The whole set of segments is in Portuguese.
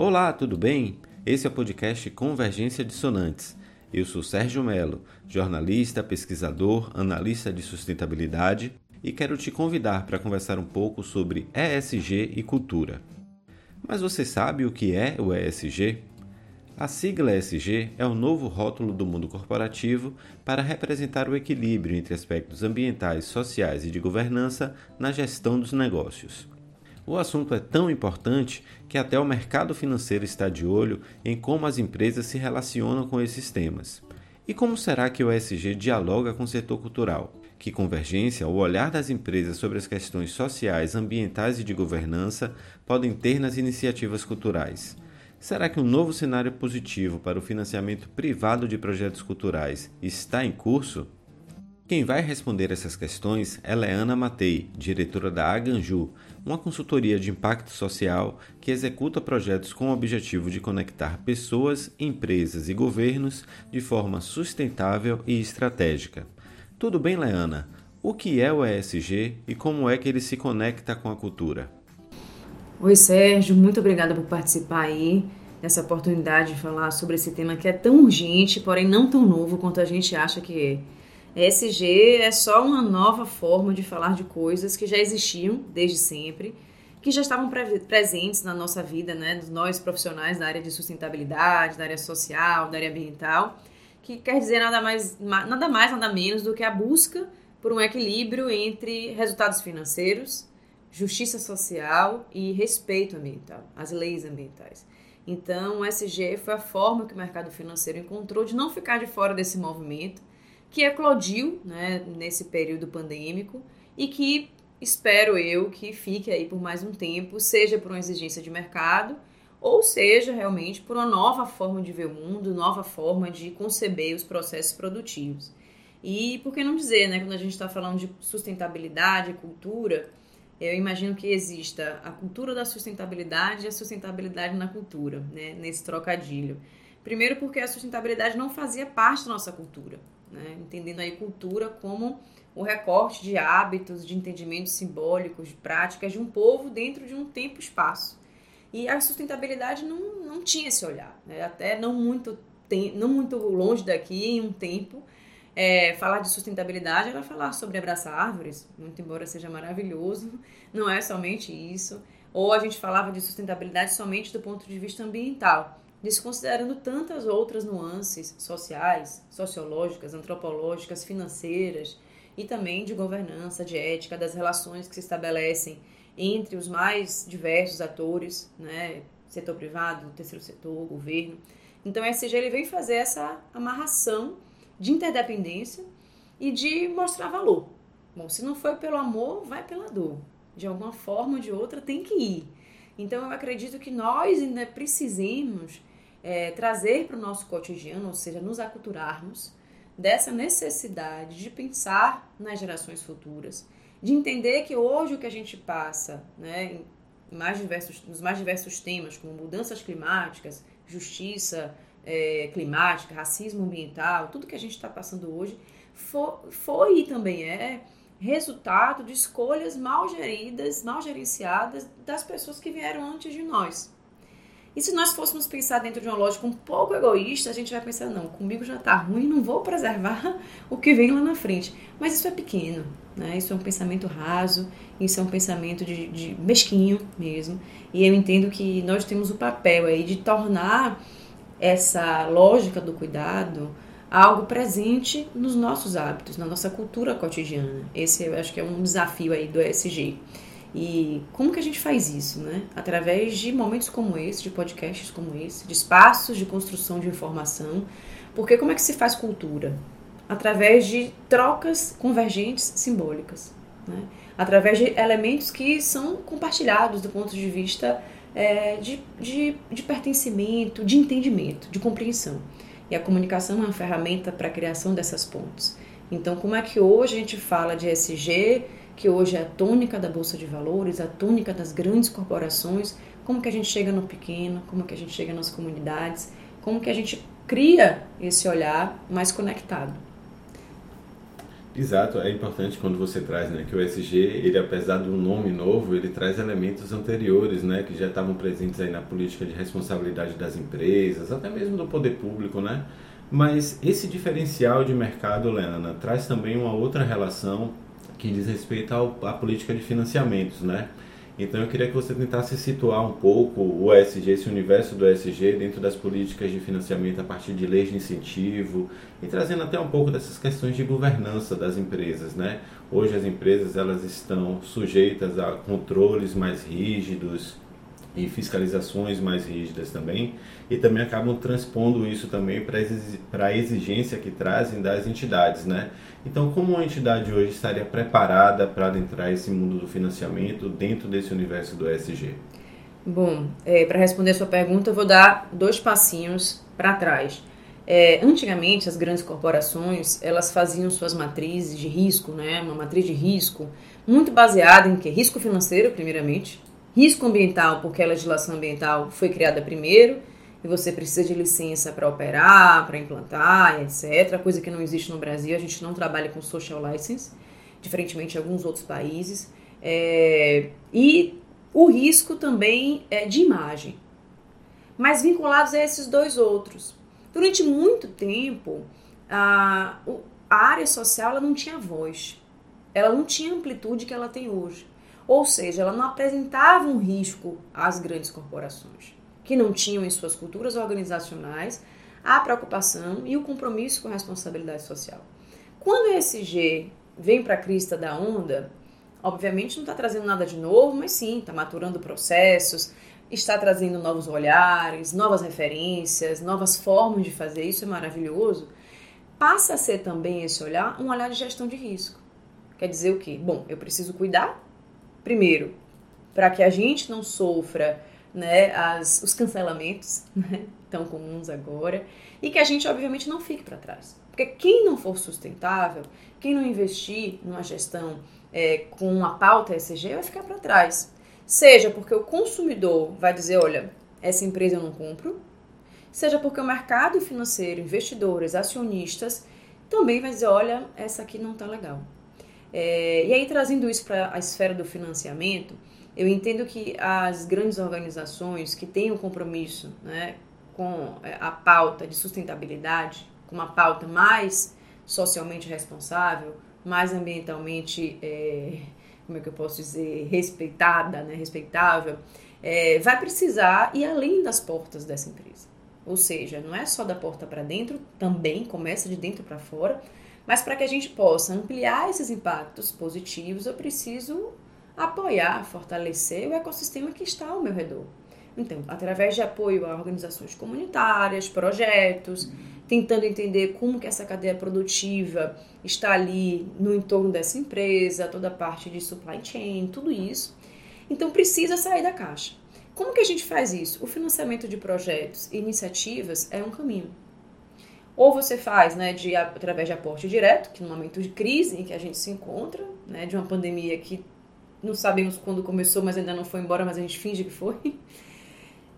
Olá, tudo bem? Esse é o podcast Convergência Dissonantes. Eu sou Sérgio Melo, jornalista, pesquisador, analista de sustentabilidade e quero te convidar para conversar um pouco sobre ESG e cultura. Mas você sabe o que é o ESG? A sigla ESG é o novo rótulo do mundo corporativo para representar o equilíbrio entre aspectos ambientais, sociais e de governança na gestão dos negócios. O assunto é tão importante que até o mercado financeiro está de olho em como as empresas se relacionam com esses temas. E como será que o ESG dialoga com o setor cultural? Que convergência o olhar das empresas sobre as questões sociais, ambientais e de governança podem ter nas iniciativas culturais? Será que um novo cenário positivo para o financiamento privado de projetos culturais está em curso? Quem vai responder essas questões é Leana Matei, diretora da Aganju, uma consultoria de impacto social que executa projetos com o objetivo de conectar pessoas, empresas e governos de forma sustentável e estratégica. Tudo bem, Leana? O que é o ESG e como é que ele se conecta com a cultura? Oi, Sérgio, muito obrigada por participar aí dessa oportunidade de falar sobre esse tema que é tão urgente, porém não tão novo quanto a gente acha que é. ESG é só uma nova forma de falar de coisas que já existiam desde sempre, que já estavam pre presentes na nossa vida, né, nós profissionais da área de sustentabilidade, da área social, da área ambiental, que quer dizer nada mais, nada mais, nada menos do que a busca por um equilíbrio entre resultados financeiros, justiça social e respeito ambiental, as leis ambientais. Então, o SG foi a forma que o mercado financeiro encontrou de não ficar de fora desse movimento, que eclodiu né, nesse período pandêmico e que espero eu que fique aí por mais um tempo, seja por uma exigência de mercado ou seja realmente por uma nova forma de ver o mundo, nova forma de conceber os processos produtivos. E por que não dizer, né, quando a gente está falando de sustentabilidade, cultura, eu imagino que exista a cultura da sustentabilidade e a sustentabilidade na cultura, né, nesse trocadilho. Primeiro porque a sustentabilidade não fazia parte da nossa cultura, né, entendendo aí cultura como o recorte de hábitos, de entendimentos simbólicos, de práticas de um povo dentro de um tempo e espaço. E a sustentabilidade não, não tinha esse olhar, né, até não muito, tem, não muito longe daqui, em um tempo, é, falar de sustentabilidade era falar sobre abraçar árvores, muito embora seja maravilhoso, não é somente isso. Ou a gente falava de sustentabilidade somente do ponto de vista ambiental, desconsiderando tantas outras nuances sociais, sociológicas, antropológicas, financeiras e também de governança, de ética, das relações que se estabelecem entre os mais diversos atores, né, setor privado, terceiro setor, governo. Então, o SG ele vem fazer essa amarração de interdependência e de mostrar valor. Bom, se não foi pelo amor, vai pela dor. De alguma forma ou de outra tem que ir. Então eu acredito que nós ainda precisemos é, trazer para o nosso cotidiano, ou seja, nos aculturarmos dessa necessidade de pensar nas gerações futuras, de entender que hoje o que a gente passa, né, mais diversos, nos mais diversos temas, como mudanças climáticas, justiça, é, climática, racismo ambiental, tudo que a gente está passando hoje, foi, foi e também é resultado de escolhas mal geridas, mal gerenciadas das pessoas que vieram antes de nós. E se nós fôssemos pensar dentro de uma lógica um pouco egoísta, a gente vai pensar, não, comigo já está ruim, não vou preservar o que vem lá na frente. Mas isso é pequeno, né? Isso é um pensamento raso, isso é um pensamento de, de mesquinho mesmo. E eu entendo que nós temos o papel aí de tornar essa lógica do cuidado algo presente nos nossos hábitos, na nossa cultura cotidiana. Esse eu acho que é um desafio aí do ESG. E como que a gente faz isso, né? Através de momentos como esse, de podcasts como esse, de espaços de construção de informação. Porque como é que se faz cultura? Através de trocas convergentes simbólicas, né? Através de elementos que são compartilhados do ponto de vista é, de, de, de pertencimento, de entendimento, de compreensão. E a comunicação é uma ferramenta para a criação dessas pontes. Então, como é que hoje a gente fala de SG, que hoje é a tônica da Bolsa de Valores, a tônica das grandes corporações, como que a gente chega no pequeno, como que a gente chega nas comunidades, como que a gente cria esse olhar mais conectado. Exato, é importante quando você traz, né, que o ESG, ele apesar um nome novo, ele traz elementos anteriores, né, que já estavam presentes aí na política de responsabilidade das empresas, até mesmo do poder público, né? Mas esse diferencial de mercado, Lena, traz também uma outra relação que diz respeito à política de financiamentos, né? Então eu queria que você tentasse situar um pouco o ESG, esse universo do ESG dentro das políticas de financiamento a partir de leis de incentivo e trazendo até um pouco dessas questões de governança das empresas, né? Hoje as empresas elas estão sujeitas a controles mais rígidos, e fiscalizações mais rígidas também, e também acabam transpondo isso também para a exigência que trazem das entidades, né? Então, como uma entidade hoje estaria preparada para adentrar esse mundo do financiamento dentro desse universo do ESG? Bom, é, para responder a sua pergunta, eu vou dar dois passinhos para trás. É, antigamente, as grandes corporações elas faziam suas matrizes de risco, né? Uma matriz de risco muito baseada em que risco financeiro, primeiramente, Risco ambiental, porque a legislação ambiental foi criada primeiro e você precisa de licença para operar, para implantar, etc. Coisa que não existe no Brasil, a gente não trabalha com social license, diferentemente de alguns outros países. É, e o risco também é de imagem, mas vinculados a esses dois outros. Durante muito tempo, a, a área social ela não tinha voz, ela não tinha amplitude que ela tem hoje. Ou seja, ela não apresentava um risco às grandes corporações, que não tinham em suas culturas organizacionais a preocupação e o compromisso com a responsabilidade social. Quando a ESG vem para a crista da onda, obviamente não está trazendo nada de novo, mas sim, está maturando processos, está trazendo novos olhares, novas referências, novas formas de fazer isso, é maravilhoso. Passa a ser também esse olhar um olhar de gestão de risco. Quer dizer o quê? Bom, eu preciso cuidar primeiro, para que a gente não sofra né, as, os cancelamentos né, tão comuns agora e que a gente, obviamente, não fique para trás. Porque quem não for sustentável, quem não investir numa gestão é, com uma pauta ESG, vai ficar para trás. Seja porque o consumidor vai dizer: olha, essa empresa eu não compro, seja porque o mercado financeiro, investidores, acionistas, também vai dizer: olha, essa aqui não está legal. É, e aí, trazendo isso para a esfera do financiamento, eu entendo que as grandes organizações que têm um compromisso né, com é, a pauta de sustentabilidade, com uma pauta mais socialmente responsável, mais ambientalmente, é, como é que eu posso dizer, respeitada, né, respeitável, é, vai precisar ir além das portas dessa empresa. Ou seja, não é só da porta para dentro, também começa de dentro para fora, mas para que a gente possa ampliar esses impactos positivos, eu preciso apoiar, fortalecer o ecossistema que está ao meu redor. Então, através de apoio a organizações comunitárias, projetos, tentando entender como que essa cadeia produtiva está ali no entorno dessa empresa, toda a parte de supply chain, tudo isso. Então, precisa sair da caixa. Como que a gente faz isso? O financiamento de projetos e iniciativas é um caminho. Ou você faz né, de, através de aporte direto, que no momento de crise em que a gente se encontra, né, de uma pandemia que não sabemos quando começou, mas ainda não foi embora, mas a gente finge que foi.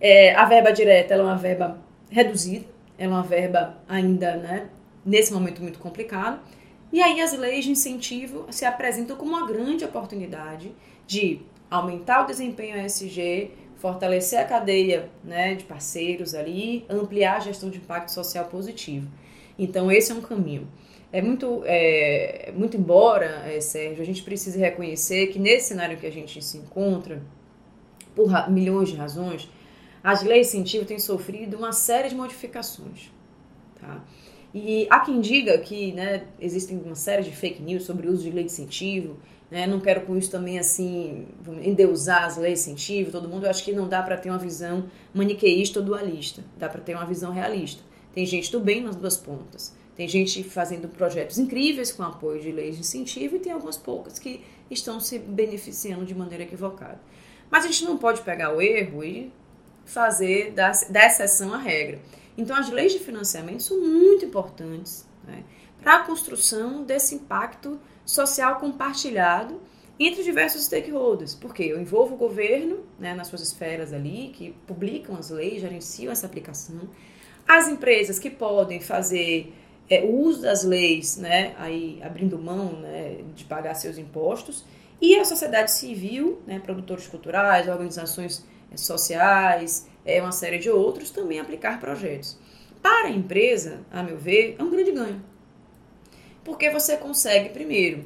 É, a verba direta é uma verba reduzida, é uma verba ainda, né, nesse momento muito complicado. E aí as leis de incentivo se apresentam como uma grande oportunidade de aumentar o desempenho ESG, fortalecer a cadeia né, de parceiros ali, ampliar a gestão de impacto social positivo. Então, esse é um caminho. É muito, é, muito embora, é, Sérgio, a gente precise reconhecer que nesse cenário que a gente se encontra, por milhões de razões, as leis de incentivo têm sofrido uma série de modificações. Tá? E há quem diga que né, existem uma série de fake news sobre o uso de lei de incentivo, né? Não quero com isso também assim endeusar as leis incentivo, todo mundo. Eu acho que não dá para ter uma visão maniqueísta ou dualista. Dá para ter uma visão realista. Tem gente do bem nas duas pontas. Tem gente fazendo projetos incríveis com apoio de leis de incentivo e tem algumas poucas que estão se beneficiando de maneira equivocada. Mas a gente não pode pegar o erro e fazer da, da exceção a regra. Então, as leis de financiamento são muito importantes né, para a construção desse impacto social compartilhado entre diversos stakeholders, porque eu envolvo o governo né, nas suas esferas ali, que publicam as leis, gerenciam essa aplicação, as empresas que podem fazer é, o uso das leis, né, aí abrindo mão né, de pagar seus impostos, e a sociedade civil, né, produtores culturais, organizações é, sociais, é, uma série de outros, também aplicar projetos. Para a empresa, a meu ver, é um grande ganho. Porque você consegue, primeiro,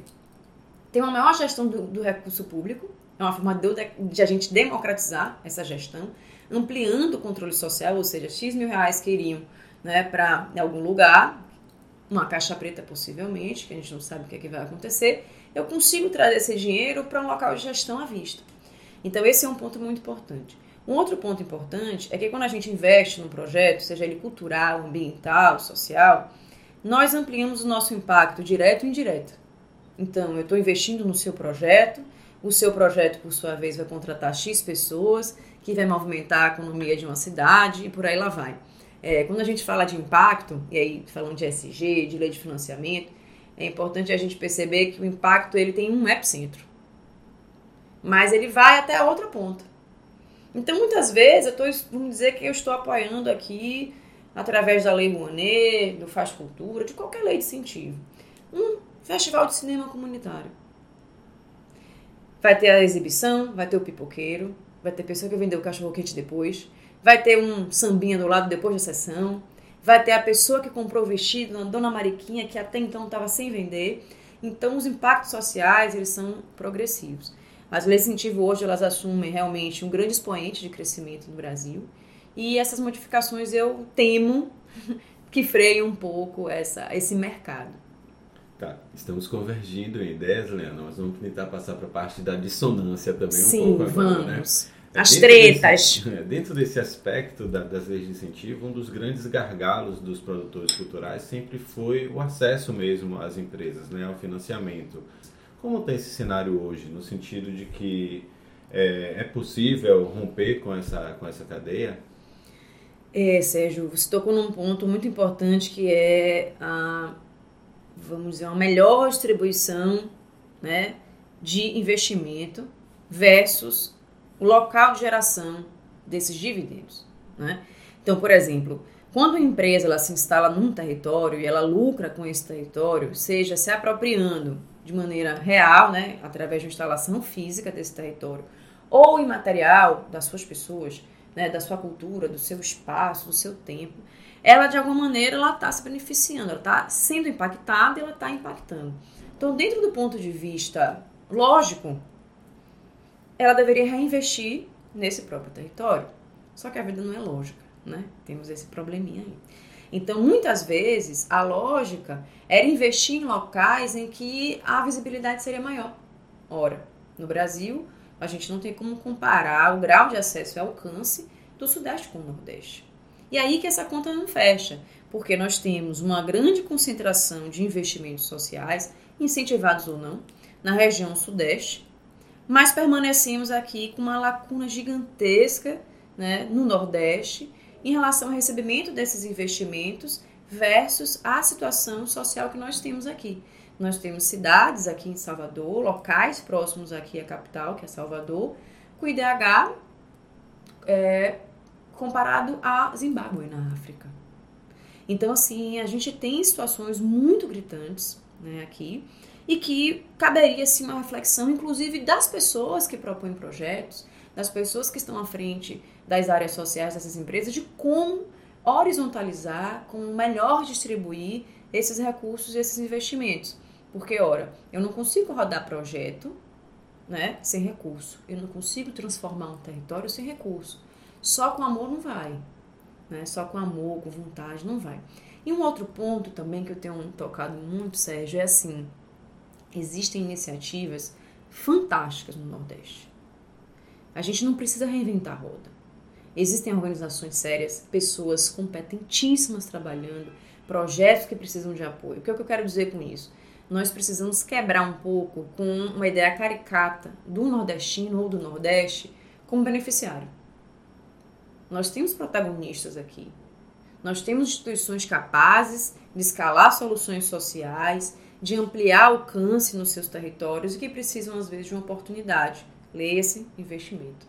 ter uma maior gestão do, do recurso público, é uma forma de, de, a gente democratizar essa gestão, ampliando o controle social, ou seja, X mil reais que iriam né, para algum lugar, uma caixa preta possivelmente, que a gente não sabe o que, é que vai acontecer, eu consigo trazer esse dinheiro para um local de gestão à vista. Então esse é um ponto muito importante. Um outro ponto importante é que quando a gente investe num projeto, seja ele cultural, ambiental, social, nós ampliamos o nosso impacto direto e indireto. Então, eu estou investindo no seu projeto, o seu projeto, por sua vez, vai contratar X pessoas, que vai movimentar a economia de uma cidade e por aí lá vai. É, quando a gente fala de impacto, e aí falando de SG, de lei de financiamento, é importante a gente perceber que o impacto ele tem um epicentro. Mas ele vai até a outra ponta. Então, muitas vezes, eu estou, vamos dizer que eu estou apoiando aqui, através da Lei Rouanet, do Faz Cultura, de qualquer lei de incentivo, um festival de cinema comunitário. Vai ter a exibição, vai ter o pipoqueiro, vai ter pessoa que vai vender o cachorro quente depois, vai ter um sambinha do lado depois da sessão, vai ter a pessoa que comprou o vestido, a dona Mariquinha, que até então estava sem vender. Então, os impactos sociais, eles são progressivos. As leis de incentivo hoje, elas assumem realmente um grande expoente de crescimento no Brasil. E essas modificações eu temo que freiam um pouco essa, esse mercado. Tá, estamos convergindo em ideias, Leandro. Nós vamos tentar passar para a parte da dissonância também Sim, um pouco agora, né? vamos. né? As dentro tretas. Desse, dentro desse aspecto da, das leis de incentivo, um dos grandes gargalos dos produtores culturais sempre foi o acesso mesmo às empresas, né, ao financiamento. Como está esse cenário hoje, no sentido de que é, é possível romper com essa, com essa cadeia? É, Sérgio, você tocou num ponto muito importante que é a, vamos dizer, uma melhor distribuição né, de investimento versus o local de geração desses dividendos. Né? Então, por exemplo, quando a empresa ela se instala num território e ela lucra com esse território, seja se apropriando de maneira real, né, através de instalação física desse território, ou imaterial das suas pessoas, né, da sua cultura, do seu espaço, do seu tempo, ela de alguma maneira ela está se beneficiando, ela está sendo impactada ela está impactando. Então, dentro do ponto de vista lógico, ela deveria reinvestir nesse próprio território. Só que a vida não é lógica, né? Temos esse probleminha aí. Então, muitas vezes, a lógica era investir em locais em que a visibilidade seria maior. Ora, no Brasil, a gente não tem como comparar o grau de acesso e alcance do Sudeste com o Nordeste. E aí que essa conta não fecha, porque nós temos uma grande concentração de investimentos sociais, incentivados ou não, na região Sudeste, mas permanecemos aqui com uma lacuna gigantesca né, no Nordeste em relação ao recebimento desses investimentos versus a situação social que nós temos aqui. Nós temos cidades aqui em Salvador, locais próximos aqui à capital, que é Salvador, com IDH é, comparado a Zimbábue na África. Então, assim, a gente tem situações muito gritantes né, aqui e que caberia sim uma reflexão, inclusive das pessoas que propõem projetos, das pessoas que estão à frente das áreas sociais dessas empresas, de como horizontalizar, como melhor distribuir esses recursos e esses investimentos. Porque, ora, eu não consigo rodar projeto né, sem recurso, eu não consigo transformar um território sem recurso. Só com amor não vai, né? só com amor, com vontade não vai. E um outro ponto também que eu tenho tocado muito, Sérgio, é assim: existem iniciativas fantásticas no Nordeste. A gente não precisa reinventar a roda. Existem organizações sérias, pessoas competentíssimas trabalhando, projetos que precisam de apoio. O que, é que eu quero dizer com isso? Nós precisamos quebrar um pouco com uma ideia caricata do nordestino ou do Nordeste como beneficiário. Nós temos protagonistas aqui. Nós temos instituições capazes de escalar soluções sociais, de ampliar alcance nos seus territórios e que precisam, às vezes, de uma oportunidade. Leia-se investimento.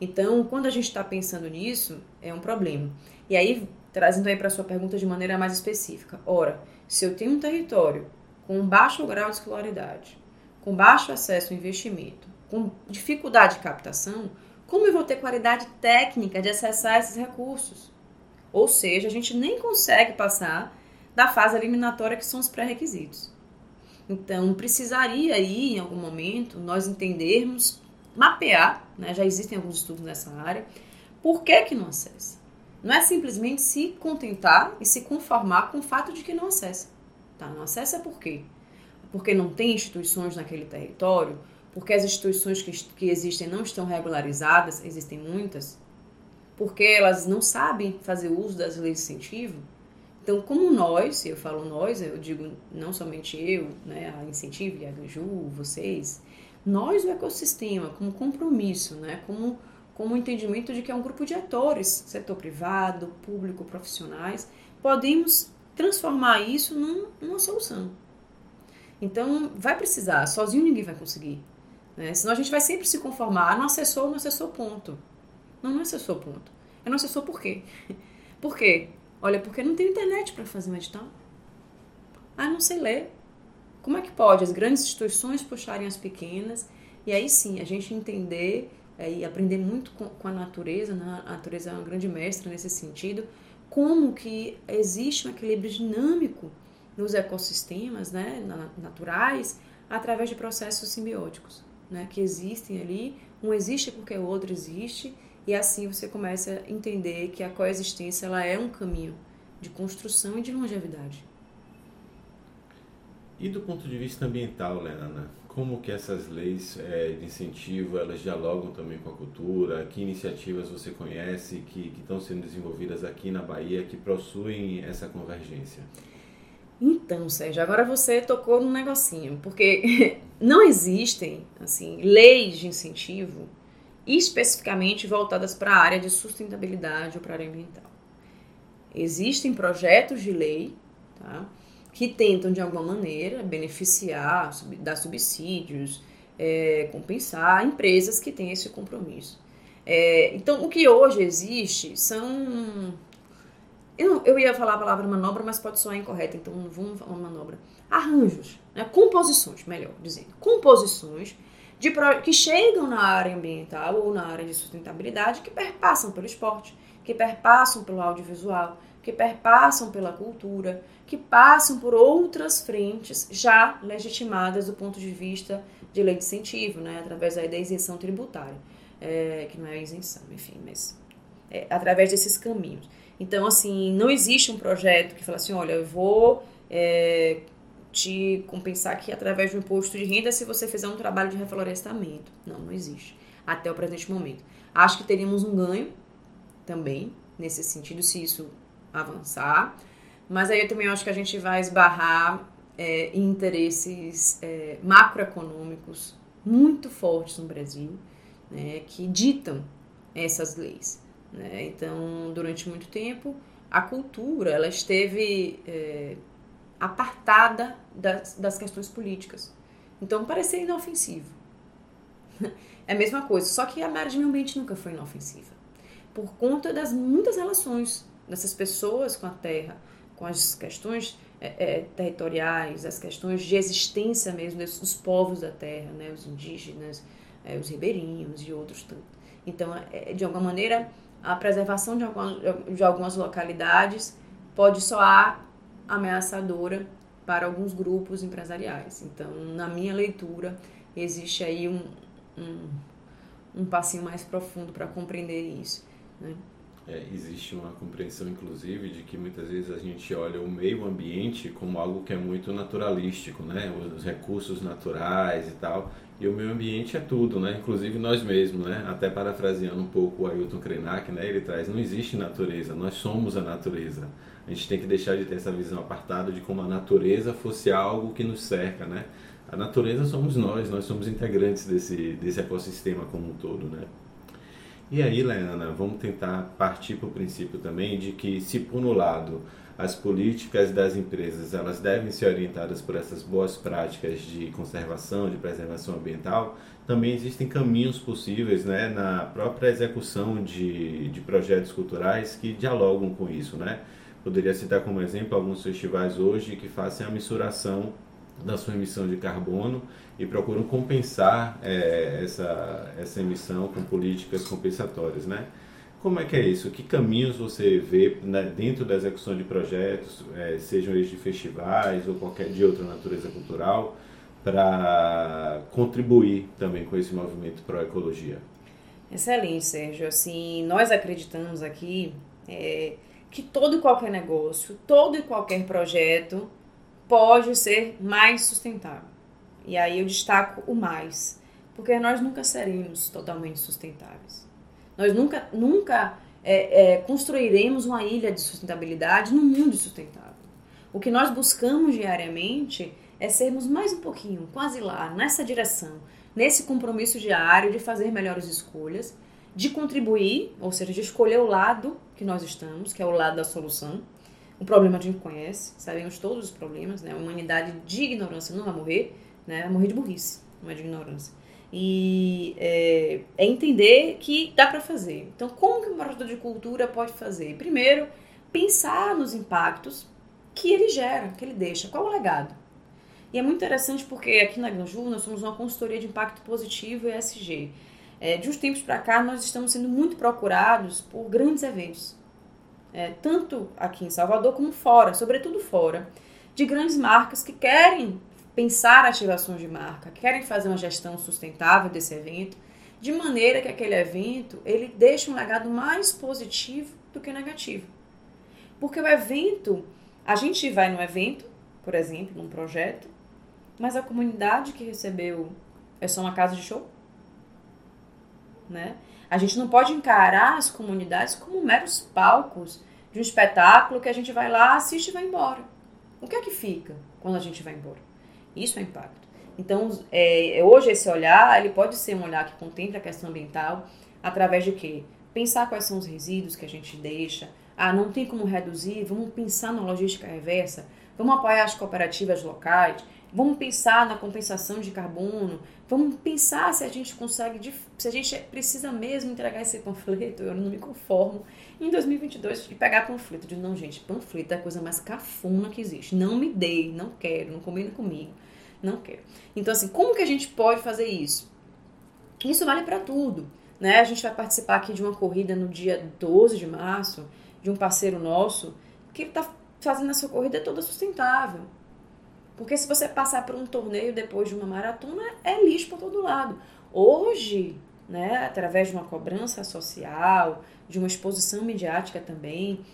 Então, quando a gente está pensando nisso, é um problema. E aí trazendo aí para sua pergunta de maneira mais específica. Ora, se eu tenho um território com baixo grau de escolaridade, com baixo acesso ao investimento, com dificuldade de captação, como eu vou ter qualidade técnica de acessar esses recursos? Ou seja, a gente nem consegue passar da fase eliminatória que são os pré-requisitos. Então, precisaria aí, em algum momento, nós entendermos, mapear, né, já existem alguns estudos nessa área, por que que não acessa. Não é simplesmente se contentar e se conformar com o fato de que não acessa. Tá? Não acessa por quê? Porque não tem instituições naquele território, porque as instituições que, que existem não estão regularizadas, existem muitas, porque elas não sabem fazer uso das leis de incentivo. Então, como nós, eu falo nós, eu digo não somente eu, né, a e a Ganju, vocês, nós, o ecossistema, como compromisso, né, como, como entendimento de que é um grupo de atores, setor privado, público, profissionais, podemos transformar isso num, numa solução. Então, vai precisar, sozinho ninguém vai conseguir. Né? Senão a gente vai sempre se conformar, ah, não acessou, não acessou, ponto. Não, não acessou, ponto. É não acessou por quê? Por quê? Olha, porque não tem internet para fazer um. Ah, não sei ler. Como é que pode as grandes instituições puxarem as pequenas? E aí sim, a gente entender é, e aprender muito com, com a natureza, né? a natureza é uma grande mestra nesse sentido, como que existe um equilíbrio dinâmico nos ecossistemas né, naturais através de processos simbióticos, né, que existem ali. Um existe porque o outro existe e assim você começa a entender que a coexistência ela é um caminho de construção e de longevidade. E do ponto de vista ambiental, Lenana, como que essas leis é, de incentivo elas dialogam também com a cultura? Que iniciativas você conhece que, que estão sendo desenvolvidas aqui na Bahia que possuem essa convergência? Então, Sérgio, agora você tocou num negocinho, porque não existem assim leis de incentivo especificamente voltadas para a área de sustentabilidade ou para a área ambiental. Existem projetos de lei tá, que tentam, de alguma maneira, beneficiar, dar subsídios, é, compensar empresas que têm esse compromisso. É, então, o que hoje existe são. Eu, eu ia falar a palavra manobra, mas pode soar incorreta, então não vamos falar manobra. Arranjos, né, composições, melhor dizendo. Composições de, que chegam na área ambiental ou na área de sustentabilidade que perpassam pelo esporte, que perpassam pelo audiovisual, que perpassam pela cultura, que passam por outras frentes já legitimadas do ponto de vista de lei de incentivo, né, através da isenção tributária, é, que não é isenção, enfim, mas é, através desses caminhos. Então, assim, não existe um projeto que fala assim, olha, eu vou é, te compensar aqui através do imposto de renda se você fizer um trabalho de reflorestamento. Não, não existe. Até o presente momento. Acho que teríamos um ganho também, nesse sentido, se isso avançar. Mas aí eu também acho que a gente vai esbarrar é, em interesses é, macroeconômicos muito fortes no Brasil, né, que ditam essas leis. Né? Então, durante muito tempo, a cultura ela esteve é, apartada das, das questões políticas. Então, parecia inofensivo. É a mesma coisa, só que a área ambiente nunca foi inofensiva. Por conta das muitas relações dessas pessoas com a terra, com as questões é, é, territoriais, as questões de existência mesmo dos povos da terra, né, os indígenas, é, os ribeirinhos e outros tantos. Então, é, de alguma maneira, a preservação de algumas, de algumas localidades pode soar ameaçadora para alguns grupos empresariais. Então, na minha leitura, existe aí um, um, um passinho mais profundo para compreender isso. Né? É, existe uma compreensão, inclusive, de que muitas vezes a gente olha o meio ambiente como algo que é muito naturalístico, né? Os recursos naturais e tal. E o meio ambiente é tudo, né? Inclusive nós mesmos, né? Até parafraseando um pouco o Ailton Krenak, né? Ele traz, não existe natureza, nós somos a natureza. A gente tem que deixar de ter essa visão apartada de como a natureza fosse algo que nos cerca, né? A natureza somos nós, nós somos integrantes desse, desse ecossistema como um todo, né? E aí, Leana, vamos tentar partir para o princípio também de que, se por um lado as políticas das empresas elas devem ser orientadas por essas boas práticas de conservação, de preservação ambiental, também existem caminhos possíveis né, na própria execução de, de projetos culturais que dialogam com isso. Né? Poderia citar como exemplo alguns festivais hoje que fazem a mensuração da sua emissão de carbono e procuram compensar é, essa, essa emissão com políticas compensatórias, né? Como é que é isso? Que caminhos você vê né, dentro da execução de projetos, é, sejam eles de festivais ou qualquer de outra natureza cultural, para contribuir também com esse movimento pró-ecologia? Excelente, Sérgio. Assim, nós acreditamos aqui é, que todo e qualquer negócio, todo e qualquer projeto pode ser mais sustentável. E aí eu destaco o mais, porque nós nunca seremos totalmente sustentáveis. Nós nunca, nunca é, é, construiremos uma ilha de sustentabilidade no mundo sustentável. O que nós buscamos diariamente é sermos mais um pouquinho, quase lá, nessa direção, nesse compromisso diário de fazer melhores escolhas, de contribuir, ou seja, de escolher o lado que nós estamos, que é o lado da solução, o problema a gente conhece, sabemos todos os problemas, né? A humanidade de ignorância não vai morrer, né? Morrer de burrice, não é de ignorância. E é, é entender que dá para fazer. Então, como que um projeto de cultura pode fazer? Primeiro, pensar nos impactos que ele gera, que ele deixa. Qual o legado? E é muito interessante porque aqui na Ganju nós somos uma consultoria de impacto positivo e ESG. É, de uns tempos para cá, nós estamos sendo muito procurados por grandes eventos é, tanto aqui em Salvador como fora, sobretudo fora, de grandes marcas que querem pensar ativações de marca, querem fazer uma gestão sustentável desse evento, de maneira que aquele evento ele deixe um legado mais positivo do que negativo. Porque o evento, a gente vai no evento, por exemplo, num projeto, mas a comunidade que recebeu é só uma casa de show, né? A gente não pode encarar as comunidades como meros palcos de um espetáculo que a gente vai lá, assiste e vai embora. O que é que fica quando a gente vai embora? Isso é impacto. Então, é, hoje esse olhar, ele pode ser um olhar que contempla a questão ambiental através de quê? Pensar quais são os resíduos que a gente deixa. Ah, não tem como reduzir, vamos pensar na logística reversa, vamos apoiar as cooperativas locais, vamos pensar na compensação de carbono, Vamos pensar se a gente consegue, se a gente precisa mesmo entregar esse panfleto. Eu não me conformo em 2022 de pegar panfleto. De não, gente, panfleto é a coisa mais cafuna que existe. Não me dei, não quero, não combina comigo, não quero. Então, assim, como que a gente pode fazer isso? Isso vale para tudo. Né? A gente vai participar aqui de uma corrida no dia 12 de março, de um parceiro nosso, que está fazendo essa corrida toda sustentável. Porque se você passar por um torneio depois de uma maratona, é lixo para todo lado. Hoje, né, através de uma cobrança social, de uma exposição midiática também,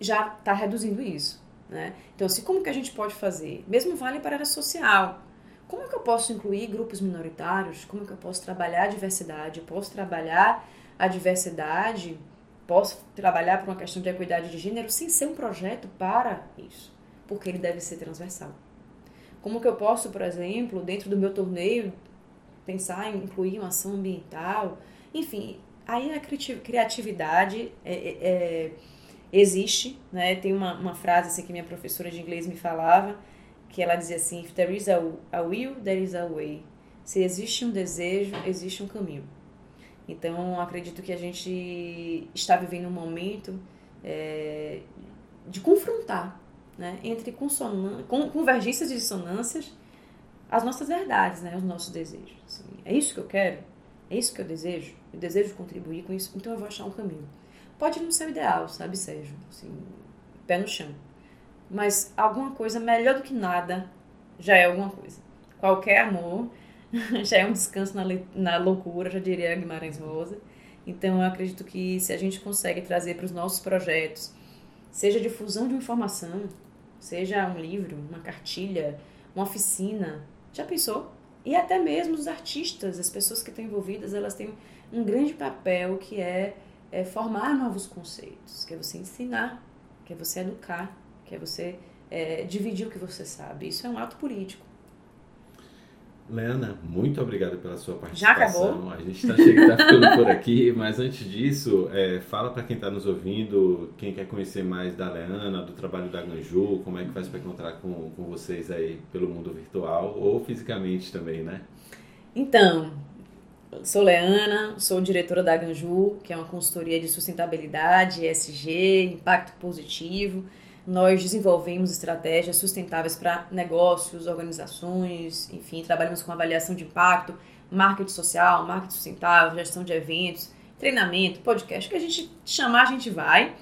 já está reduzindo isso. Né? Então, assim, como que a gente pode fazer? Mesmo vale para a área social. Como é que eu posso incluir grupos minoritários? Como é que eu posso trabalhar a diversidade? Posso trabalhar a diversidade, posso trabalhar por uma questão de equidade de gênero sem ser um projeto para isso, porque ele deve ser transversal. Como que eu posso, por exemplo, dentro do meu torneio, pensar em incluir uma ação ambiental? Enfim, aí a criatividade é, é, é, existe, né? Tem uma, uma frase assim, que minha professora de inglês me falava, que ela dizia assim, if there is a, a will, there is a way. Se existe um desejo, existe um caminho. Então, acredito que a gente está vivendo um momento é, de confrontar né, entre convergências e dissonâncias, as nossas verdades, né, os nossos desejos. Assim, é isso que eu quero? É isso que eu desejo? Eu desejo contribuir com isso, então eu vou achar um caminho. Pode não ser o ideal, sabe, Sérgio? Assim, pé no chão. Mas alguma coisa melhor do que nada já é alguma coisa. Qualquer amor já é um descanso na, na loucura, já diria Guimarães Rosa. Então eu acredito que se a gente consegue trazer para os nossos projetos, seja difusão de informação, seja um livro, uma cartilha, uma oficina. Já pensou? E até mesmo os artistas, as pessoas que estão envolvidas, elas têm um grande papel que é, é formar novos conceitos, que é você ensinar, que é você educar, que é você é, dividir o que você sabe. Isso é um ato político. Leana, muito obrigado pela sua participação. Já acabou? A gente está tá ficando por aqui, mas antes disso, é, fala para quem está nos ouvindo, quem quer conhecer mais da Leana, do trabalho da Ganju, como é que faz para encontrar com, com vocês aí pelo mundo virtual ou fisicamente também, né? Então, sou Leana, sou diretora da Ganju, que é uma consultoria de sustentabilidade, ESG, impacto positivo nós desenvolvemos estratégias sustentáveis para negócios, organizações, enfim, trabalhamos com avaliação de impacto, marketing social, marketing sustentável, gestão de eventos, treinamento, podcast, que a gente chamar, a gente vai.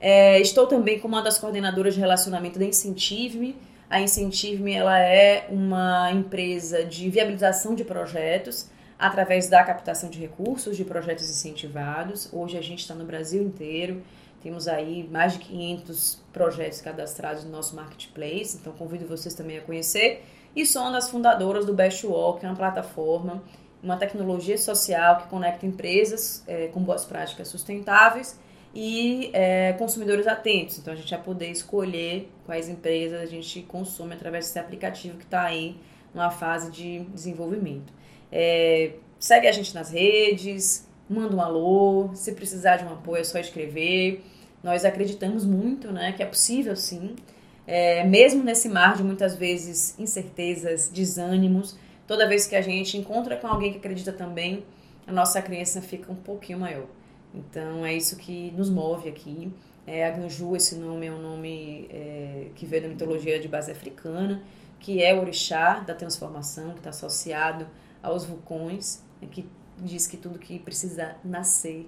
É, estou também como uma das coordenadoras de relacionamento da Incentive-me. A Incentive-me ela é uma empresa de viabilização de projetos através da captação de recursos de projetos incentivados. Hoje a gente está no Brasil inteiro. Temos aí mais de 500 projetos cadastrados no nosso marketplace, então convido vocês também a conhecer. E sou uma das fundadoras do Best Walk, que é uma plataforma, uma tecnologia social que conecta empresas é, com boas práticas sustentáveis e é, consumidores atentos. Então a gente vai poder escolher quais empresas a gente consome através desse aplicativo que está aí numa fase de desenvolvimento. É, segue a gente nas redes, manda um alô, se precisar de um apoio é só escrever. Nós acreditamos muito né, que é possível sim, é, mesmo nesse mar de muitas vezes incertezas, desânimos, toda vez que a gente encontra com alguém que acredita também, a nossa crença fica um pouquinho maior. Então é isso que nos move aqui. É, a esse nome é um nome é, que veio da mitologia de base africana, que é o orixá da transformação, que está associado aos vulcões, né, que diz que tudo que precisa nascer,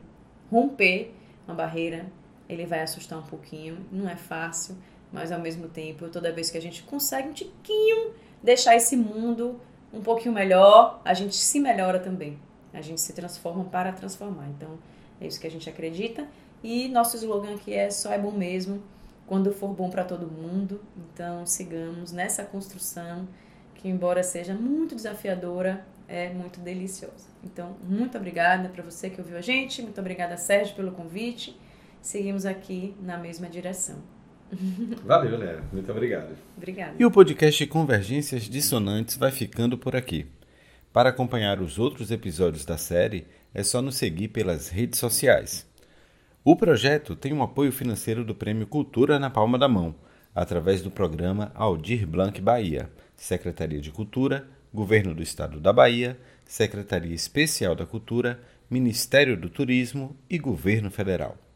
romper uma barreira, ele vai assustar um pouquinho. Não é fácil, mas ao mesmo tempo, toda vez que a gente consegue um tiquinho deixar esse mundo um pouquinho melhor, a gente se melhora também. A gente se transforma para transformar. Então, é isso que a gente acredita. E nosso slogan aqui é só é bom mesmo quando for bom para todo mundo. Então, sigamos nessa construção que, embora seja muito desafiadora, é muito deliciosa. Então, muito obrigada para você que ouviu a gente. Muito obrigada, Sérgio, pelo convite seguimos aqui na mesma direção. Valeu, Léa. Muito obrigado. Obrigada. E o podcast Convergências Dissonantes vai ficando por aqui. Para acompanhar os outros episódios da série, é só nos seguir pelas redes sociais. O projeto tem um apoio financeiro do Prêmio Cultura na Palma da Mão, através do programa Aldir Blanc Bahia, Secretaria de Cultura, Governo do Estado da Bahia, Secretaria Especial da Cultura, Ministério do Turismo e Governo Federal.